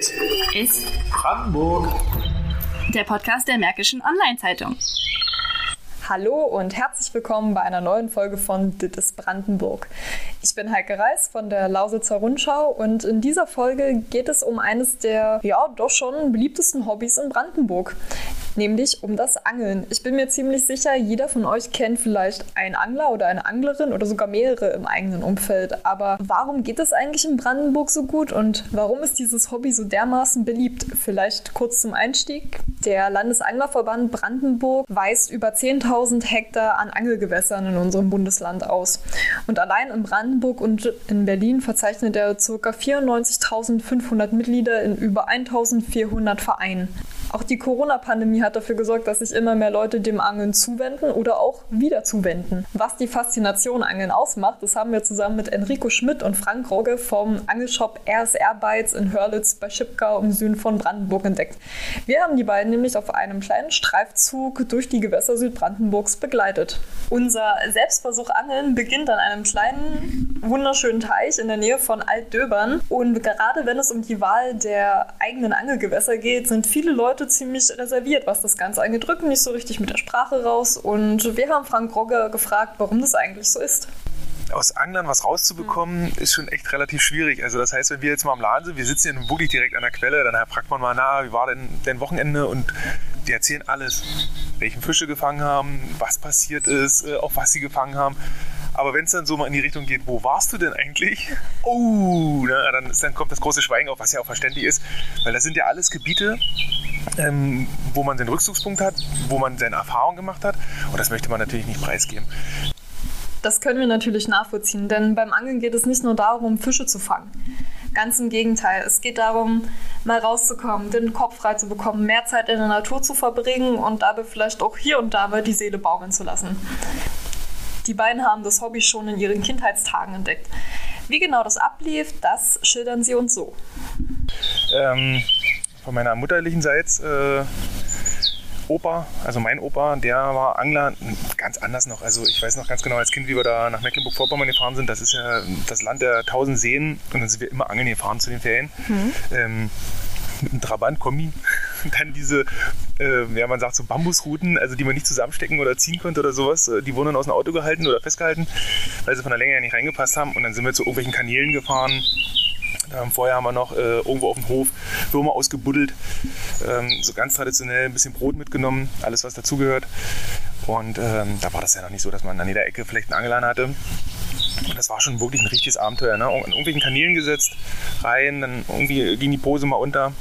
Dit ist Brandenburg. der Podcast der Märkischen Online-Zeitung. Hallo und herzlich willkommen bei einer neuen Folge von Dit ist Brandenburg. Ich bin Heike Reis von der Lausitzer Rundschau und in dieser Folge geht es um eines der, ja, doch schon beliebtesten Hobbys in Brandenburg, nämlich um das Angeln. Ich bin mir ziemlich sicher, jeder von euch kennt vielleicht einen Angler oder eine Anglerin oder sogar mehrere im eigenen Umfeld. Aber warum geht es eigentlich in Brandenburg so gut und warum ist dieses Hobby so dermaßen beliebt? Vielleicht kurz zum Einstieg. Der Landesanglerverband Brandenburg weist über 10.000 Hektar an Angelgewässern in unserem Bundesland aus. Und allein in Brandenburg und in Berlin verzeichnet er ca. 94.500 Mitglieder in über 1.400 Vereinen. Auch die Corona-Pandemie hat dafür gesorgt, dass sich immer mehr Leute dem Angeln zuwenden oder auch wieder zuwenden. Was die Faszination Angeln ausmacht, das haben wir zusammen mit Enrico Schmidt und Frank Rogge vom Angelshop RSR Bites in Hörlitz bei Schipkau im Süden von Brandenburg entdeckt. Wir haben die beiden nämlich auf einem kleinen Streifzug durch die Gewässer Südbrandenburgs begleitet. Unser Selbstversuch Angeln beginnt an einem kleinen, wunderschönen Teich in der Nähe von Altdöbern. Und gerade wenn es um die Wahl der eigenen Angelgewässer geht, sind viele Leute ziemlich reserviert, was das Ganze angeht, drücken nicht so richtig mit der Sprache raus. Und wir haben Frank Rogge gefragt, warum das eigentlich so ist. Aus Anglern was rauszubekommen, ist schon echt relativ schwierig. Also das heißt, wenn wir jetzt mal am Laden sind, wir sitzen nun wirklich direkt an der Quelle, dann fragt man mal, na, wie war denn dein Wochenende? Und die erzählen alles, welchen Fische gefangen haben, was passiert ist, äh, auch was sie gefangen haben. Aber wenn es dann so mal in die Richtung geht, wo warst du denn eigentlich? Oh, na, dann, ist, dann kommt das große Schweigen auf, was ja auch verständlich ist, weil das sind ja alles Gebiete, ähm, wo man den Rückzugspunkt hat, wo man seine Erfahrung gemacht hat. Und das möchte man natürlich nicht preisgeben. Das können wir natürlich nachvollziehen, denn beim Angeln geht es nicht nur darum, Fische zu fangen. Ganz im Gegenteil, es geht darum, mal rauszukommen, den Kopf frei zu bekommen, mehr Zeit in der Natur zu verbringen und dabei vielleicht auch hier und da mal die Seele baumeln zu lassen. Die beiden haben das Hobby schon in ihren Kindheitstagen entdeckt. Wie genau das ablief, das schildern sie uns so. ähm, von meiner mutterlichen Seite äh, Opa, also mein Opa, der war Angler, ganz anders noch. Also ich weiß noch ganz genau als Kind, wie wir da nach Mecklenburg-Vorpommern gefahren sind. Das ist ja das Land der tausend Seen und dann sind wir immer angeln gefahren zu den Ferien. Ähm, mit einem Trabant, Kombi. Und dann diese, äh, ja man sagt so Bambusrouten, also die man nicht zusammenstecken oder ziehen konnte oder sowas. äh, Die wurden dann aus dem Auto gehalten oder festgehalten, weil sie von der Länge her nicht reingepasst haben. Und dann sind wir zu irgendwelchen Kanälen gefahren. Ähm, vorher haben wir noch äh, irgendwo auf dem Hof Würmer ausgebuddelt, ähm, so ganz traditionell ein bisschen Brot mitgenommen, alles was dazugehört. Und ähm, da war das ja noch nicht so, dass man an jeder Ecke vielleicht einen Angelan hatte. Und das war schon wirklich ein richtiges Abenteuer. Ne? An irgendwelchen Kanälen gesetzt, rein, dann irgendwie ging die Pose mal unter.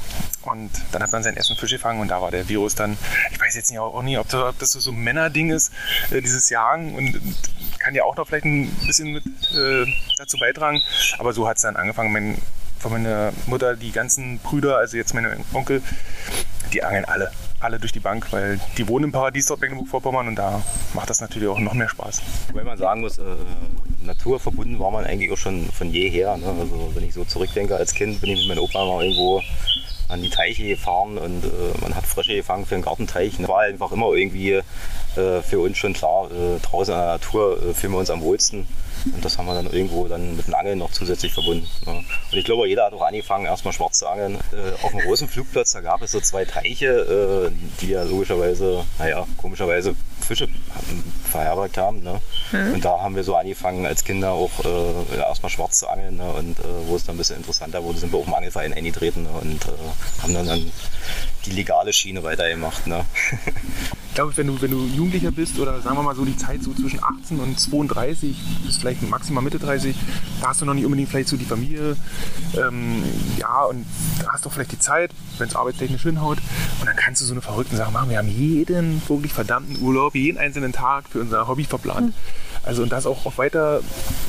Und dann hat man seinen ersten Fisch gefangen und da war der Virus dann. Ich weiß jetzt nicht, auch nicht, ob das, so ein Männerding ist, äh, dieses Jagen. Und, und kann ja auch noch vielleicht ein bisschen mit äh, dazu beitragen. Aber so hat es dann angefangen. Mein, von meiner Mutter, die ganzen Brüder, also jetzt meine Onkel, die angeln alle. Alle durch die Bank, weil die wohnen im Paradies dort Mecklenburg-Vorpommern und da macht das natürlich auch noch mehr Spaß. Weil man sagen muss, äh, naturverbunden war man eigentlich auch schon von jeher. Ne? Also wenn ich so zurückdenke als Kind, bin ich mit meinem Opa mal irgendwo an die Teiche gefahren und äh, man hat Frösche gefangen für den Gartenteich. Das war einfach immer irgendwie äh, für uns schon klar, äh, draußen in der Natur äh, fühlen wir uns am wohlsten. Und das haben wir dann irgendwo dann mit dem Angeln noch zusätzlich verbunden. Ne? Und ich glaube, jeder hat auch angefangen, erstmal schwarz zu angeln. Äh, auf dem Rosenflugplatz, da gab es so zwei Teiche, äh, die ja logischerweise, naja, komischerweise Fische verherbergt haben. Ne? Und da haben wir so angefangen als Kinder auch äh, ja, erstmal schwarz zu angeln. Ne? Und äh, wo es dann ein bisschen interessanter wurde, sind wir auch im Angelverein eingetreten ne? und äh, haben dann, dann die legale Schiene weitergemacht. Ne? Glaube, wenn du, wenn du Jugendlicher bist oder sagen wir mal so die Zeit so zwischen 18 und 32, bis vielleicht maximal Mitte 30, da hast du noch nicht unbedingt vielleicht so die Familie. Ähm, ja, und da hast du vielleicht die Zeit, wenn es arbeitstechnisch hinhaut. Und dann kannst du so eine verrückten Sachen machen. Wir haben jeden wirklich verdammten Urlaub, jeden einzelnen Tag für unser Hobby verplant. Also und das auch auf weiter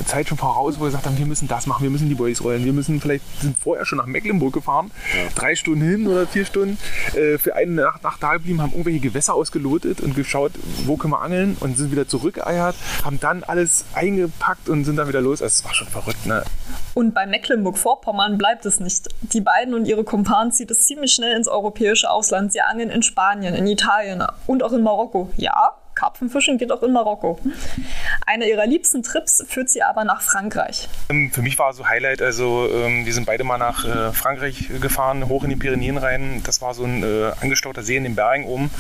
Zeit schon voraus, wo wir gesagt haben, wir müssen das machen, wir müssen die Boys rollen, wir müssen vielleicht, sind vorher schon nach Mecklenburg gefahren, drei Stunden hin oder vier Stunden, äh, für eine Nacht, Nacht da geblieben, haben irgendwelche Gewässer ausgelotet und geschaut, wo können wir angeln und sind wieder zurückgeeiert, haben dann alles eingepackt und sind dann wieder los. Also es war schon verrückt, ne? Und bei Mecklenburg-Vorpommern bleibt es nicht. Die beiden und ihre Kumpanen zieht es ziemlich schnell ins europäische Ausland. Sie angeln in Spanien, in Italien und auch in Marokko. Ja, Karpfenfischen geht auch in Marokko. Einer ihrer liebsten Trips führt sie aber nach Frankreich. Ähm, für mich war so Highlight, also ähm, wir sind beide mal nach äh, Frankreich gefahren, hoch in die Pyrenäen rein. Das war so ein äh, angestauter See in den Bergen oben.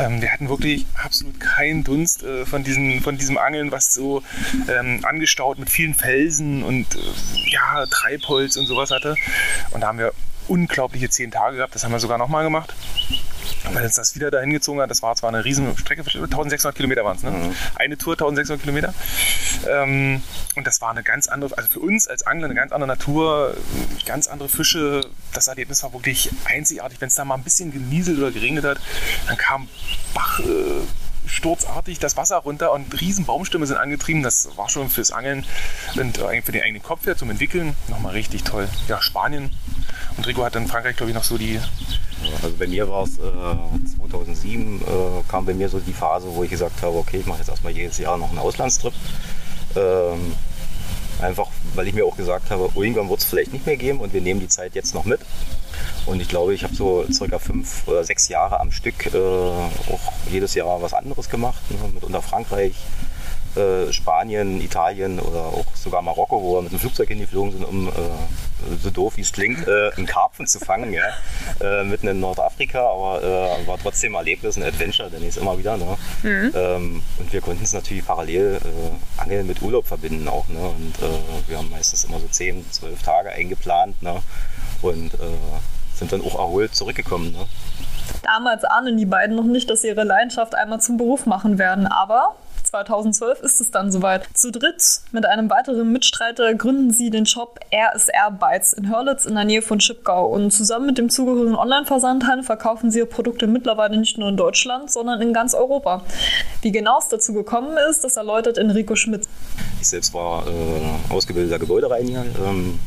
Ähm, wir hatten wirklich absolut keinen Dunst äh, von, diesen, von diesem Angeln, was so angestaut mit vielen Felsen und ja, Treibholz und sowas hatte. Und da haben wir unglaubliche zehn Tage gehabt. Das haben wir sogar nochmal gemacht. Weil uns das wieder dahin gezogen hat, das war zwar eine riesen Strecke, 1600 Kilometer waren es, ne? Mhm. Eine Tour, 1600 Kilometer. Ähm, und das war eine ganz andere, also für uns als Angler eine ganz andere Natur, ganz andere Fische. Das Erlebnis war wirklich einzigartig. Wenn es da mal ein bisschen genieselt oder geregnet hat, dann kam Bach. Äh, sturzartig das Wasser runter und riesen Baumstämme sind angetrieben. Das war schon fürs Angeln und für den eigenen Kopf her zum Entwickeln nochmal richtig toll. Ja, Spanien und Rico hat in Frankreich, glaube ich, noch so die also bei mir war es äh, 2007, äh, kam bei mir so die Phase, wo ich gesagt habe, okay, ich mache jetzt erstmal jedes Jahr noch einen Auslandstrip. Ähm, einfach, weil ich mir auch gesagt habe, irgendwann wird es vielleicht nicht mehr geben und wir nehmen die Zeit jetzt noch mit. Und ich glaube, ich habe so circa fünf oder sechs Jahre am Stück äh, auch jedes Jahr was anderes gemacht, ne, mit unter Frankreich, äh, Spanien, Italien oder auch sogar Marokko, wo wir mit dem Flugzeug hingeflogen sind, um äh, so doof wie es klingt, äh, einen Karpfen zu fangen, ja? äh, mitten in Nordafrika, aber äh, war trotzdem ein Erlebnis, ein Adventure, denn ich immer wieder. Ne? Mhm. Ähm, und wir konnten es natürlich parallel Angeln mit Urlaub verbinden auch. Ne? Und wir haben meistens immer so 10, 12 Tage eingeplant ne? und sind dann auch erholt zurückgekommen. Ne? Damals ahnen die beiden noch nicht, dass sie ihre Leidenschaft einmal zum Beruf machen werden, aber 2012 ist es dann soweit. Zu dritt mit einem weiteren Mitstreiter gründen sie den Shop RSR Bytes in Hörlitz in der Nähe von Schipgau. Und zusammen mit dem zugehörigen Online-Versandhandel verkaufen sie ihre Produkte mittlerweile nicht nur in Deutschland, sondern in ganz Europa. Wie genau es dazu gekommen ist, das erläutert Enrico Schmidt. Ich selbst war äh, ausgebildeter Gebäudereiniger. Ähm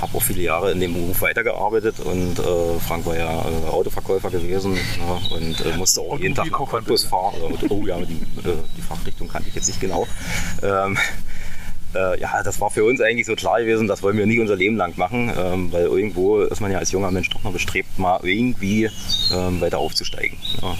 habe auch viele Jahre in dem Beruf weitergearbeitet und äh, Frank war ja äh, Autoverkäufer gewesen ja, und äh, musste auch jeden Tag nach Cottbus fahren. oh ja, die, äh, die Fachrichtung kannte ich jetzt nicht genau. Ähm, äh, ja, das war für uns eigentlich so klar gewesen, das wollen wir nicht unser Leben lang machen, ähm, weil irgendwo ist man ja als junger Mensch doch noch bestrebt, mal irgendwie ähm, weiter aufzusteigen. Ja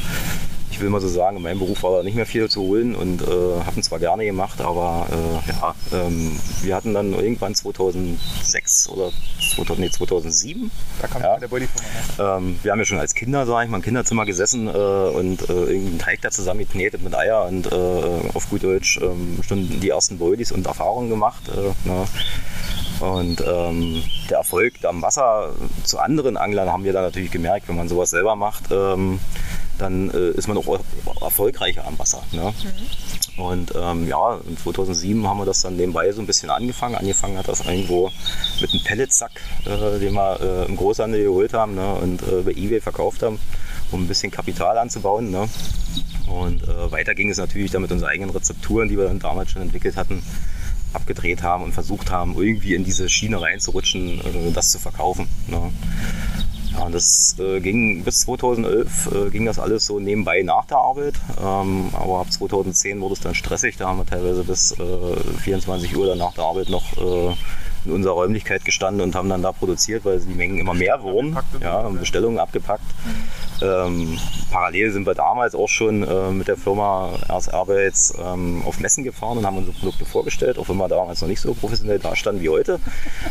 ich will mal so sagen, in meinem Beruf war da nicht mehr viel zu holen und äh, habe ihn zwar gerne gemacht, aber äh, ja, ähm, wir hatten dann irgendwann 2006 oder 2000, nee, 2007. Da kam ja, der Bodyfirma. Ähm, wir haben ja schon als Kinder, sag ich mal, im Kinderzimmer gesessen äh, und äh, irgendwie einen Teig da zusammen geknetet mit Eier und äh, auf gut Deutsch ähm, schon die ersten Bodies und Erfahrungen gemacht. Äh, ne? Und ähm, der Erfolg am Wasser zu anderen Anglern haben wir dann natürlich gemerkt, wenn man sowas selber macht. Ähm, dann äh, ist man auch erfolgreicher am Wasser. Ne? Mhm. Und ähm, ja, 2007 haben wir das dann nebenbei so ein bisschen angefangen. Angefangen hat das irgendwo mit einem Pelletsack, äh, den wir äh, im Großhandel geholt haben ne? und äh, bei Ebay verkauft haben, um ein bisschen Kapital anzubauen. Ne? Und äh, weiter ging es natürlich dann mit unseren eigenen Rezepturen, die wir dann damals schon entwickelt hatten, abgedreht haben und versucht haben, irgendwie in diese Schiene reinzurutschen, äh, das zu verkaufen. Ne? Ja, und das äh, ging bis 2011 äh, ging das alles so nebenbei nach der Arbeit. Ähm, aber ab 2010 wurde es dann stressig. Da haben wir teilweise bis äh, 24 Uhr dann nach der Arbeit noch äh, in unserer Räumlichkeit gestanden und haben dann da produziert, weil die Mengen immer mehr wurden. Ja, Bestellungen abgepackt. Ähm, parallel sind wir damals auch schon äh, mit der Firma RS Airbates ähm, auf Messen gefahren und haben unsere Produkte vorgestellt, auch wenn wir damals noch nicht so professionell dastanden wie heute.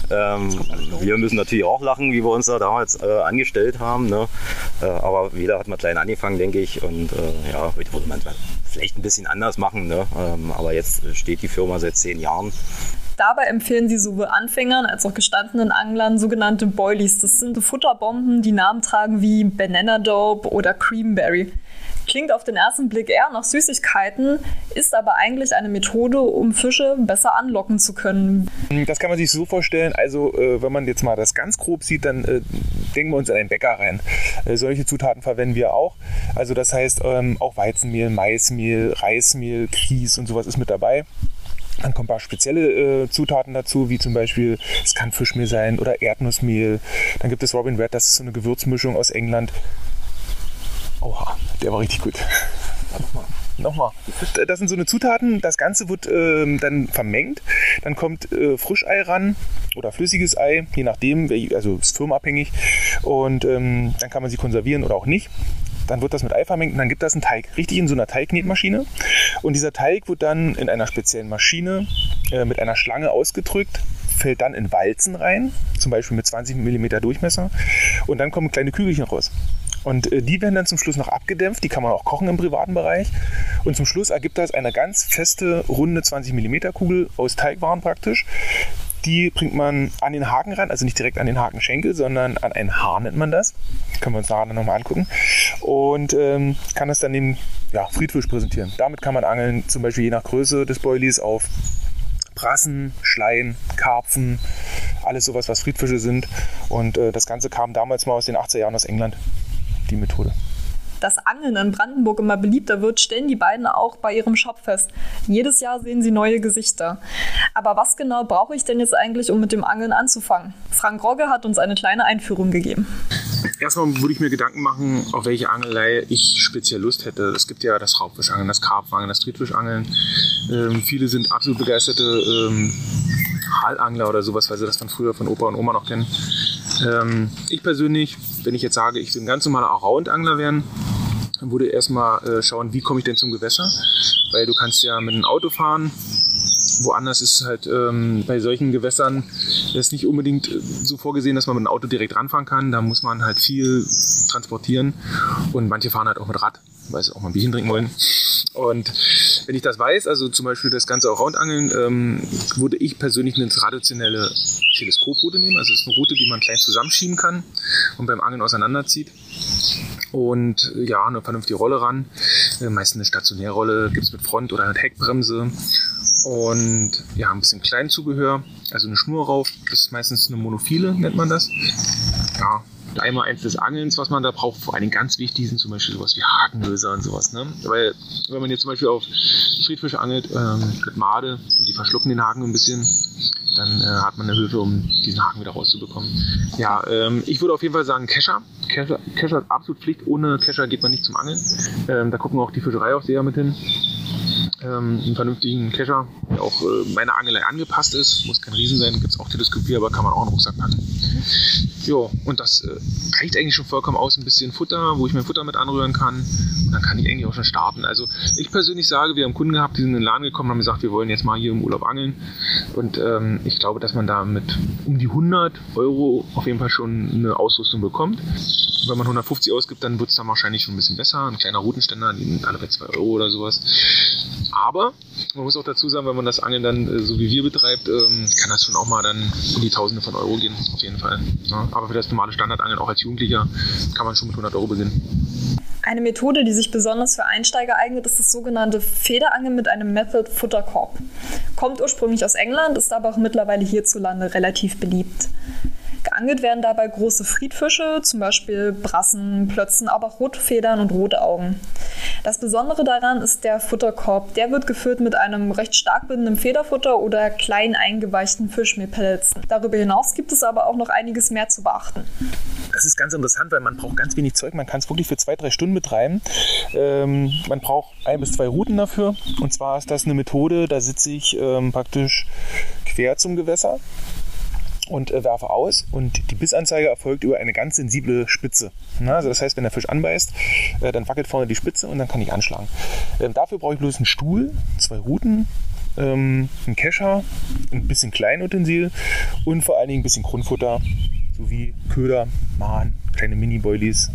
Ähm, wir müssen natürlich auch lachen, wie wir uns da damals äh, angestellt haben. Ne? Äh, aber jeder hat mal klein angefangen, denke ich. Und äh, ja, heute würde man vielleicht ein bisschen anders machen. Ne? Ähm, aber jetzt steht die Firma seit zehn Jahren Dabei empfehlen sie sowohl Anfängern als auch gestandenen Anglern sogenannte Boilies. Das sind Futterbomben, die Namen tragen wie Banana Dope oder Creamberry. Klingt auf den ersten Blick eher nach Süßigkeiten, ist aber eigentlich eine Methode, um Fische besser anlocken zu können. Das kann man sich so vorstellen, also äh, wenn man jetzt mal das ganz grob sieht, dann äh, denken wir uns in einen Bäcker rein. Äh, solche Zutaten verwenden wir auch. Also das heißt ähm, auch Weizenmehl, Maismehl, Reismehl, Kies und sowas ist mit dabei. Dann kommen ein paar spezielle äh, Zutaten dazu, wie zum Beispiel, es kann Fischmehl sein oder Erdnussmehl. Dann gibt es Robin Red, das ist so eine Gewürzmischung aus England. Oha, der war richtig gut. Ja, nochmal. Nochmal. Das sind so eine Zutaten. Das Ganze wird ähm, dann vermengt. Dann kommt äh, Frischei ran oder flüssiges Ei, je nachdem, also ist firmenabhängig. Und ähm, dann kann man sie konservieren oder auch nicht. Dann wird das mit Ei vermengt und dann gibt das einen Teig, richtig in so einer Teigknetmaschine. Und dieser Teig wird dann in einer speziellen Maschine äh, mit einer Schlange ausgedrückt, fällt dann in Walzen rein, zum Beispiel mit 20 mm Durchmesser. Und dann kommen kleine Kügelchen raus. Und äh, die werden dann zum Schluss noch abgedämpft. Die kann man auch kochen im privaten Bereich. Und zum Schluss ergibt das eine ganz feste, runde 20 mm Kugel aus Teigwaren praktisch. Die bringt man an den Haken ran, also nicht direkt an den Hakenschenkel, sondern an einen Haar nennt man das. Können wir uns nachher nochmal angucken. Und ähm, kann das dann dem ja, Friedfisch präsentieren. Damit kann man angeln, zum Beispiel je nach Größe des Boilies auf Brassen, Schleien, Karpfen, alles sowas, was Friedfische sind. Und äh, das Ganze kam damals mal aus den 80er Jahren aus England, die Methode dass Angeln in Brandenburg immer beliebter wird, stellen die beiden auch bei ihrem Shop fest. Jedes Jahr sehen sie neue Gesichter. Aber was genau brauche ich denn jetzt eigentlich, um mit dem Angeln anzufangen? Frank Rogge hat uns eine kleine Einführung gegeben. Erstmal würde ich mir Gedanken machen, auf welche Angelei ich speziell Lust hätte. Es gibt ja das Raubfischangeln, das Karpfangeln, das Triebfischangeln. Ähm, viele sind absolut begeisterte ähm, Halangler oder sowas, weil sie das von früher von Opa und Oma noch kennen. Ähm, ich persönlich, wenn ich jetzt sage, ich will ein ganz normaler Around-Angler werden, dann würde erstmal äh, schauen, wie komme ich denn zum Gewässer, weil du kannst ja mit einem Auto fahren, woanders ist halt ähm, bei solchen Gewässern ist nicht unbedingt äh, so vorgesehen, dass man mit einem Auto direkt ranfahren kann. Da muss man halt viel transportieren. Und manche fahren halt auch mit Rad, sie auch mal ein Bierchen trinken wollen. Und wenn ich das weiß, also zum Beispiel das ganze Allround-Angeln, ähm, würde ich persönlich eine traditionelle Teleskoproute nehmen. Also es ist eine Route, die man klein zusammenschieben kann und beim Angeln auseinanderzieht. Und ja, eine vernünftige Rolle ran. Äh, meistens eine stationäre Rolle gibt es mit Front- oder mit Heckbremse. Und ja, ein bisschen Kleinzubehör, also eine Schnur rauf. Das ist meistens eine Monophile, nennt man das. Ja, einmal eins des Angelns, was man da braucht. Vor Dingen ganz wichtig sind zum Beispiel sowas wie Hakenlöser und sowas. Ne? Weil wenn man jetzt zum Beispiel auf Friedfisch angelt ähm, mit Made und die verschlucken den Haken ein bisschen, dann äh, hat man eine Hilfe, um diesen Haken wieder rauszubekommen. Ja, ähm, ich würde auf jeden Fall sagen Kescher. Kescher, Kescher ist absolut Pflicht. Ohne Kescher geht man nicht zum Angeln. Ähm, da gucken auch die Fischereiaufseher mit hin ähm, einen vernünftigen Kescher, der auch äh, meiner Angelei angepasst ist. Muss kein Riesen sein, gibt es auch Teleskopie, aber kann man auch in den Rucksack packen. Jo, und das äh, reicht eigentlich schon vollkommen aus. Ein bisschen Futter, wo ich mein Futter mit anrühren kann. Und dann kann ich eigentlich auch schon starten. Also ich persönlich sage, wir haben Kunden gehabt, die sind in den Laden gekommen und haben gesagt, wir wollen jetzt mal hier im Urlaub angeln. Und ähm, ich glaube, dass man da mit um die 100 Euro auf jeden Fall schon eine Ausrüstung bekommt. Wenn man 150 ausgibt, dann wird es dann wahrscheinlich schon ein bisschen besser. Ein kleiner Routenständer, alle bei 2 Euro oder sowas. Aber man muss auch dazu sagen, wenn man das Angeln dann äh, so wie wir betreibt, ähm, kann das schon auch mal dann in die Tausende von Euro gehen, auf jeden Fall. Ja, aber für das normale Standardangeln, auch als Jugendlicher, kann man schon mit 100 Euro beginnen. Eine Methode, die sich besonders für Einsteiger eignet, ist das sogenannte Federangeln mit einem Method Futterkorb. Kommt ursprünglich aus England, ist aber auch mittlerweile hierzulande relativ beliebt. Geangelt werden dabei große Friedfische, zum Beispiel Brassen, Plötzen, aber auch Rotfedern und Rotaugen. Das Besondere daran ist der Futterkorb. Der wird gefüllt mit einem recht stark bindenden Federfutter oder klein eingeweichten Fischmehlpelzen. Darüber hinaus gibt es aber auch noch einiges mehr zu beachten. Das ist ganz interessant, weil man braucht ganz wenig Zeug. Man kann es wirklich für zwei, drei Stunden betreiben. Ähm, man braucht ein bis zwei Routen dafür. Und zwar ist das eine Methode, da sitze ich ähm, praktisch quer zum Gewässer und äh, werfe aus und die Bissanzeige erfolgt über eine ganz sensible Spitze. Na, also das heißt, wenn der Fisch anbeißt, äh, dann wackelt vorne die Spitze und dann kann ich anschlagen. Ähm, dafür brauche ich bloß einen Stuhl, zwei Ruten, ähm, einen Kescher, ein bisschen Kleinutensil und vor allen Dingen ein bisschen Grundfutter sowie Köder, Mahn, kleine Mini-Boilies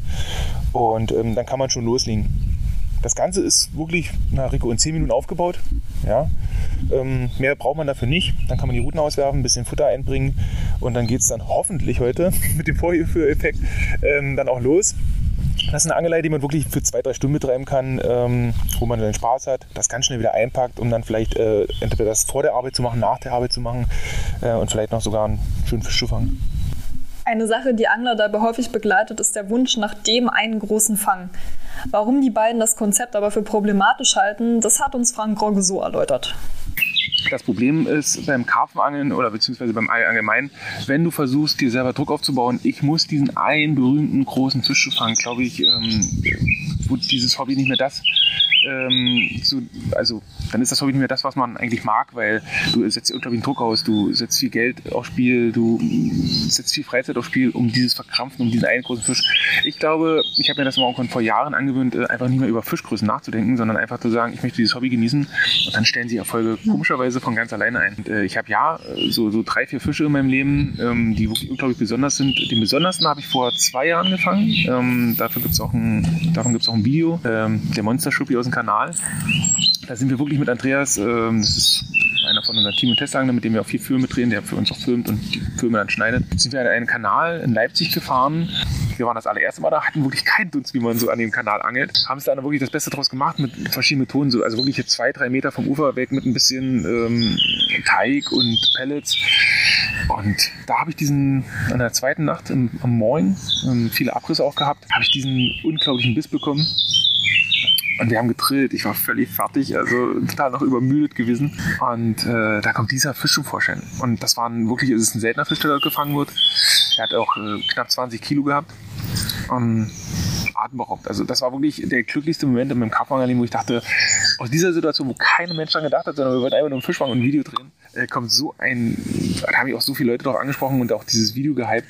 und ähm, dann kann man schon loslegen. Das Ganze ist wirklich, na Rico, in 10 Minuten aufgebaut. Ja. Ähm, mehr braucht man dafür nicht. Dann kann man die Routen auswerfen, ein bisschen Futter einbringen und dann geht es dann hoffentlich heute mit dem Vorführeffekt ähm, dann auch los. Das ist eine Angelei, die man wirklich für zwei, drei Stunden betreiben kann, ähm, wo man dann Spaß hat, das ganz schnell wieder einpackt, um dann vielleicht äh, entweder das vor der Arbeit zu machen, nach der Arbeit zu machen äh, und vielleicht noch sogar einen schönen Fisch zu fangen. Eine Sache, die Angler dabei häufig begleitet, ist der Wunsch nach dem einen großen Fang. Warum die beiden das Konzept aber für problematisch halten, das hat uns Frank Grogge so erläutert. Das Problem ist beim Karpfenangeln oder beziehungsweise beim Ei allgemein, wenn du versuchst, dir selber Druck aufzubauen, ich muss diesen einen berühmten großen Fisch fangen, glaube ich, ähm, wird dieses Hobby nicht mehr das, ähm, so, also dann ist das Hobby nicht mehr das, was man eigentlich mag, weil du setzt unglaublichen Druck aus, du setzt viel Geld aufs Spiel, du setzt viel Freizeit aufs Spiel, um dieses Verkrampfen, um diesen einen großen Fisch. Ich glaube, ich habe mir das mal auch vor Jahren angewöhnt, äh, einfach nicht mehr über Fischgrößen nachzudenken, sondern einfach zu sagen, ich möchte dieses Hobby genießen und dann stellen sich Erfolge komischerweise von ganz alleine ein. Und, äh, ich habe ja so, so drei, vier Fische in meinem Leben, ähm, die wirklich unglaublich besonders sind. Den besondersten habe ich vor zwei Jahren gefangen. Ähm, dafür gibt's auch ein, davon gibt es auch ein Video, ähm, der Monster Schuppi aus dem Kanal. Da sind wir wirklich mit Andreas, ähm, das ist einer von unserem Team- und Testangler, mit dem wir auch viel Filme drehen, der für uns auch filmt und die Filme dann schneidet, sind wir an einen Kanal in Leipzig gefahren. Wir waren das allererste Mal da, hatten wirklich keinen Dunst, wie man so an dem Kanal angelt. Haben es dann wirklich das Beste draus gemacht mit verschiedenen Methoden, so, also wirklich jetzt zwei, drei Meter vom Ufer weg mit ein bisschen ähm, Teig und Pellets. Und da habe ich diesen, an der zweiten Nacht im, am Morgen, ähm, viele Abrisse auch gehabt, habe ich diesen unglaublichen Biss bekommen. Und wir haben getrillt. Ich war völlig fertig, also total noch übermüdet gewesen. Und äh, da kommt dieser Fisch zum Vorschein. Und das war ein, wirklich, es ist ein seltener Fisch, der dort gefangen wird. Er hat auch äh, knapp 20 Kilo gehabt. Und atemberaubend. Also das war wirklich der glücklichste Moment in meinem Karpfenangeln, wo ich dachte, aus dieser Situation, wo kein Mensch daran gedacht hat, sondern wir wollten einfach nur einen Fisch fangen und ein Video drehen, äh, kommt so ein, da haben mich auch so viele Leute drauf angesprochen und auch dieses Video gehypt,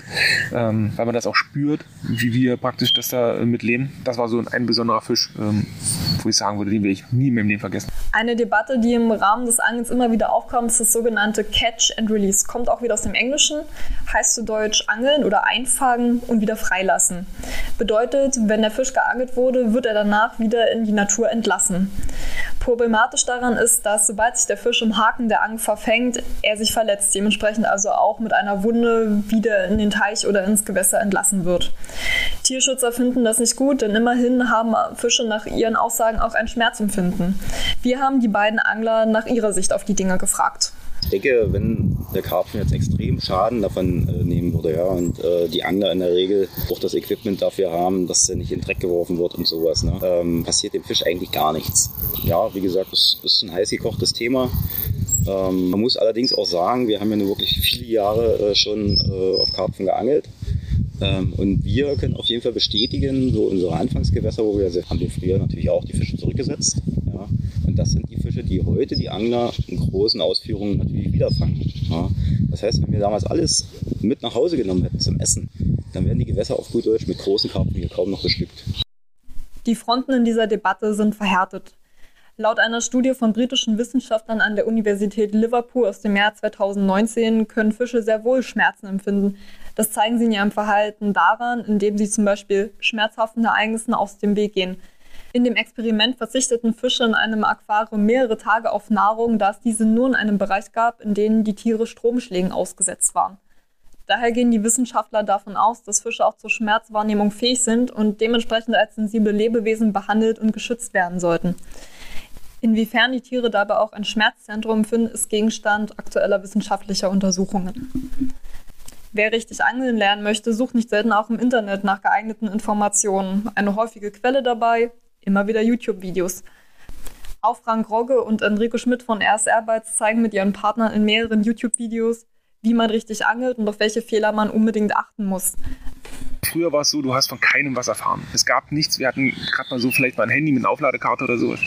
ähm, weil man das auch spürt, wie wir praktisch das da mitleben. Das war so ein, ein besonderer Fisch, ähm, wo ich sagen würde, den will ich nie in meinem Leben vergessen. Eine Debatte, die im Rahmen des Angelns immer wieder aufkommt, ist das sogenannte Catch and Release. Kommt auch wieder aus dem Englischen, heißt zu Deutsch angeln oder einfangen und wieder freilassen. Bedeutet, wenn der Fisch geangelt wurde, wird er danach wieder in die Natur entlassen. Problematisch daran ist, dass sobald sich der Fisch im Haken der Angel verfängt, er sich verletzt, dementsprechend also auch mit einer Wunde wieder in den Teich oder ins Gewässer entlassen wird. Tierschützer finden das nicht gut, denn immerhin haben Fische nach ihren Aussagen auch ein Schmerzempfinden. Wir haben die beiden Angler nach ihrer Sicht auf die Dinge gefragt. Ich denke, wenn der Karpfen jetzt extrem Schaden davon äh, nehmen würde, ja, und äh, die Angler in der Regel auch das Equipment dafür haben, dass er nicht in den Dreck geworfen wird und sowas, ne, ähm, passiert dem Fisch eigentlich gar nichts. Ja, wie gesagt, das ist ein heiß gekochtes Thema. Ähm, man muss allerdings auch sagen, wir haben ja nur wirklich viele Jahre äh, schon äh, auf Karpfen geangelt. Ähm, und wir können auf jeden Fall bestätigen, so unsere Anfangsgewässer, wo wir haben wir früher natürlich auch die Fische zurückgesetzt. Und das sind die Fische, die heute die Angler in großen Ausführungen natürlich wieder fangen. Ja, das heißt, wenn wir damals alles mit nach Hause genommen hätten zum Essen, dann wären die Gewässer auf gut Deutsch mit großen Karpfen hier kaum noch bestückt. Die Fronten in dieser Debatte sind verhärtet. Laut einer Studie von britischen Wissenschaftlern an der Universität Liverpool aus dem Jahr 2019 können Fische sehr wohl Schmerzen empfinden. Das zeigen sie in ihrem Verhalten daran, indem sie zum Beispiel schmerzhaften Ereignissen aus dem Weg gehen. In dem Experiment verzichteten Fische in einem Aquarium mehrere Tage auf Nahrung, da es diese nur in einem Bereich gab, in dem die Tiere Stromschlägen ausgesetzt waren. Daher gehen die Wissenschaftler davon aus, dass Fische auch zur Schmerzwahrnehmung fähig sind und dementsprechend als sensible Lebewesen behandelt und geschützt werden sollten. Inwiefern die Tiere dabei auch ein Schmerzzentrum finden, ist Gegenstand aktueller wissenschaftlicher Untersuchungen. Wer richtig angeln lernen möchte, sucht nicht selten auch im Internet nach geeigneten Informationen. Eine häufige Quelle dabei, immer wieder YouTube-Videos. Auch Frank Rogge und Enrico Schmidt von RSR Bytes zeigen mit ihren Partnern in mehreren YouTube-Videos, wie man richtig angelt und auf welche Fehler man unbedingt achten muss. Früher war es so, du hast von keinem was erfahren. Es gab nichts. Wir hatten gerade mal so vielleicht mal ein Handy mit einer Aufladekarte oder sowas.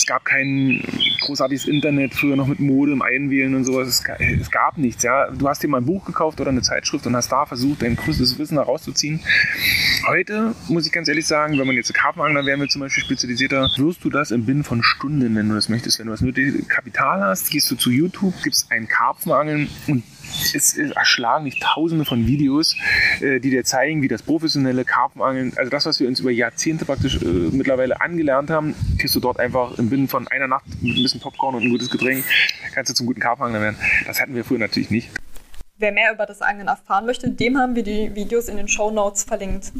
Es gab kein großartiges Internet, früher noch mit Modem einwählen und sowas. Es, es, gab nichts. Ja? Du hast dir mal ein Buch gekauft oder eine Zeitschrift und hast da versucht, dein größtes Wissen herauszuziehen. Heute muss ich ganz ehrlich sagen, wenn man jetzt Karpfenangler wäre, zum Beispiel spezialisierter, wirst du das im Binnen von Stunden, wenn du das möchtest. Wenn du das nötige Kapital hast, gehst du zu YouTube, gibst ein Karpfenangeln und es erschlagen dich tausende von Videos, äh, die dir zeigen, wie das professionelle Karpfenangeln, also das, was wir uns über Jahrzehnte praktisch äh, mittlerweile angelernt haben, kriegst du dort einfach im Binnen von einer Nacht mit ein bisschen Popcorn und ein gutes Getränk, kannst du zum guten Karpfenangler werden. Das hatten wir früher natürlich nicht. Wer mehr über das Angeln erfahren möchte, dem haben wir die Videos in den Show Notes verlinkt.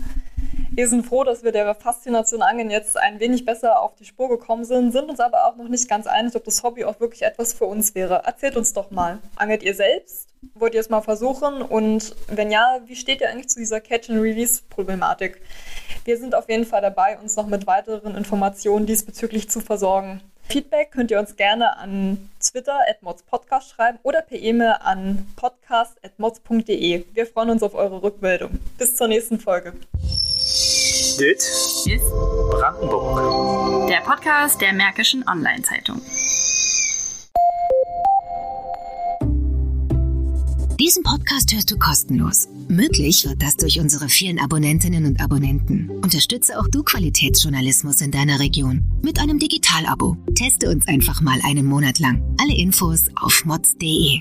Wir sind froh, dass wir der Faszination Angeln jetzt ein wenig besser auf die Spur gekommen sind, sind uns aber auch noch nicht ganz einig, ob das Hobby auch wirklich etwas für uns wäre. Erzählt uns doch mal. Angelt ihr selbst? Wollt ihr es mal versuchen? Und wenn ja, wie steht ihr eigentlich zu dieser Catch-and-Release-Problematik? Wir sind auf jeden Fall dabei, uns noch mit weiteren Informationen diesbezüglich zu versorgen. Feedback könnt ihr uns gerne an Twitter at modspodcast schreiben oder per E-Mail an podcast.mods.de. Wir freuen uns auf eure Rückmeldung. Bis zur nächsten Folge. Dit ist Brandenburg. Der Podcast der Märkischen Online-Zeitung. Diesen Podcast hörst du kostenlos. Möglich wird das durch unsere vielen Abonnentinnen und Abonnenten. Unterstütze auch du Qualitätsjournalismus in deiner Region mit einem Digital-Abo. Teste uns einfach mal einen Monat lang. Alle Infos auf mods.de.